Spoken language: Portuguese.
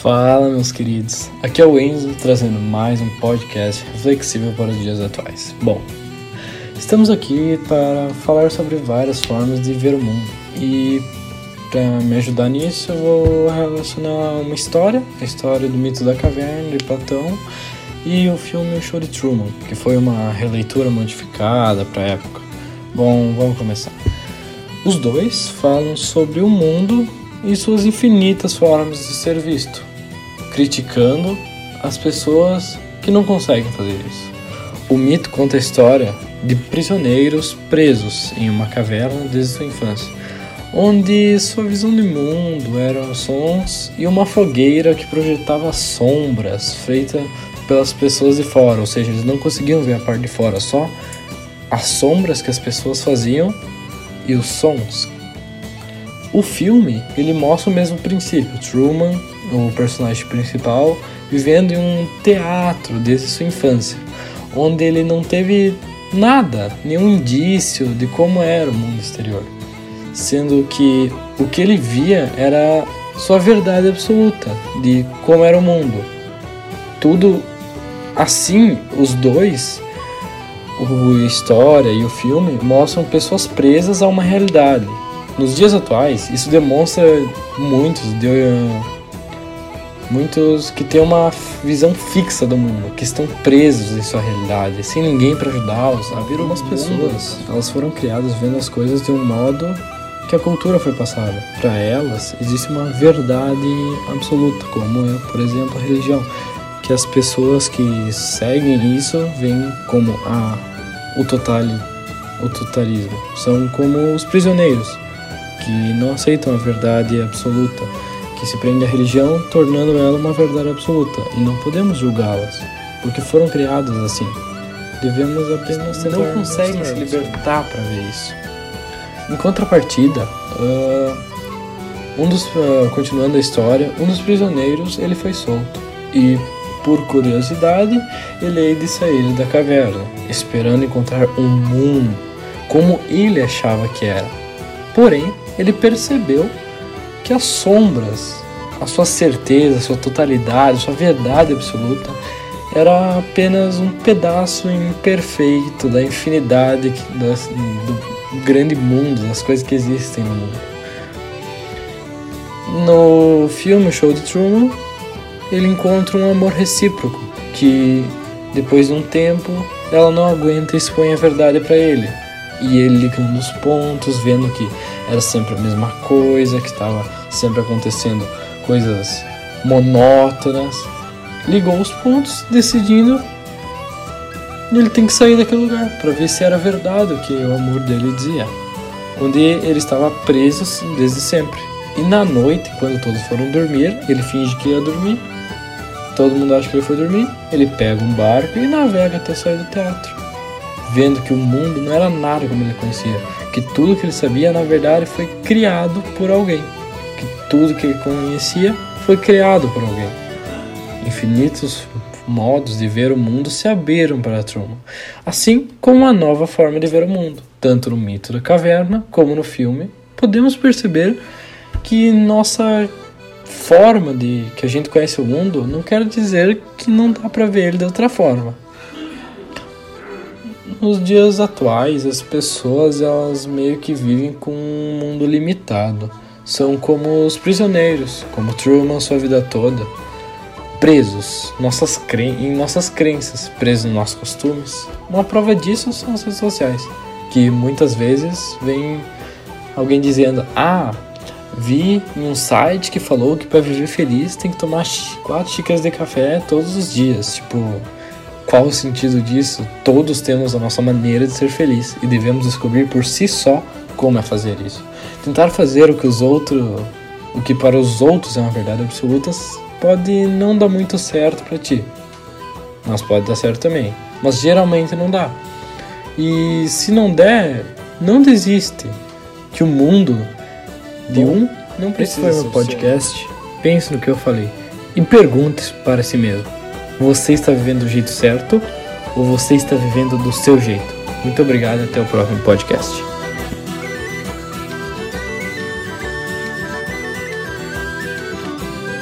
Fala, meus queridos. Aqui é o Enzo trazendo mais um podcast reflexível para os dias atuais. Bom, estamos aqui para falar sobre várias formas de ver o mundo e para me ajudar nisso eu vou relacionar uma história, a história do mito da caverna de Platão e o filme O Show de Truman, que foi uma releitura modificada para a época. Bom, vamos começar. Os dois falam sobre o mundo e suas infinitas formas de ser visto, criticando as pessoas que não conseguem fazer isso. O mito conta a história de prisioneiros presos em uma caverna desde sua infância, onde sua visão de mundo eram sons e uma fogueira que projetava sombras feitas pelas pessoas de fora, ou seja, eles não conseguiam ver a parte de fora, só as sombras que as pessoas faziam e os sons o filme, ele mostra o mesmo princípio. Truman, o personagem principal, vivendo em um teatro desde sua infância, onde ele não teve nada, nenhum indício de como era o mundo exterior, sendo que o que ele via era sua verdade absoluta de como era o mundo. Tudo assim, os dois, a história e o filme mostram pessoas presas a uma realidade nos dias atuais, isso demonstra muitos, de, muitos que têm uma visão fixa do mundo, que estão presos em sua realidade, sem ninguém para ajudá-los a ver umas pessoas. Elas foram criadas vendo as coisas de um modo que a cultura foi passada. Para elas, existe uma verdade absoluta, como é, por exemplo, a religião, que as pessoas que seguem isso veem como a, o, totali, o totalitarismo. São como os prisioneiros que não aceitam a verdade absoluta, que se prende à religião, tornando ela uma verdade absoluta, e não podemos julgá-las, porque foram criadas assim. Devemos apenas tentar não conseguem se libertar para ver isso. Em contrapartida, uh, um dos, uh, continuando a história, um dos prisioneiros ele foi solto e por curiosidade, ele hei de sair da caverna, esperando encontrar um mundo como ele achava que era. Porém, ele percebeu que as sombras, a sua certeza, a sua totalidade, a sua verdade absoluta, era apenas um pedaço imperfeito da infinidade das, do grande mundo, das coisas que existem no mundo. No filme Show de Truman, ele encontra um amor recíproco que, depois de um tempo, ela não aguenta e expõe a verdade para ele. E ele ligando os pontos, vendo que era sempre a mesma coisa, que estava sempre acontecendo coisas monótonas. Ligou os pontos, decidindo ele tem que sair daquele lugar para ver se era verdade o que o amor dele dizia. Onde ele estava preso desde sempre. E na noite, quando todos foram dormir, ele finge que ia dormir. Todo mundo acha que ele foi dormir. Ele pega um barco e navega até sair do teatro vendo que o mundo não era nada como ele conhecia, que tudo que ele sabia na verdade foi criado por alguém, que tudo que ele conhecia foi criado por alguém. Infinitos modos de ver o mundo se abriram para Truman, assim como uma nova forma de ver o mundo. Tanto no mito da caverna como no filme, podemos perceber que nossa forma de que a gente conhece o mundo não quer dizer que não dá para ver ele de outra forma nos dias atuais as pessoas elas meio que vivem com um mundo limitado. São como os prisioneiros, como Truman sua vida toda, presos nossas em nossas crenças, presos nos nossos costumes. Uma prova disso são as redes sociais, que muitas vezes vem alguém dizendo: "Ah, vi em um site que falou que para viver feliz tem que tomar quatro xícaras de café todos os dias", tipo, qual o sentido disso? Todos temos a nossa maneira de ser feliz e devemos descobrir por si só como é fazer isso. Tentar fazer o que os outros, o que para os outros é uma verdade absoluta, pode não dar muito certo para ti. Mas pode dar certo também. Mas geralmente não dá. E se não der, não desiste. Que o mundo de um não precisa. Esse foi meu podcast. Pense no que eu falei e pergunte para si mesmo. Você está vivendo do jeito certo ou você está vivendo do seu jeito? Muito obrigado e até o próximo podcast.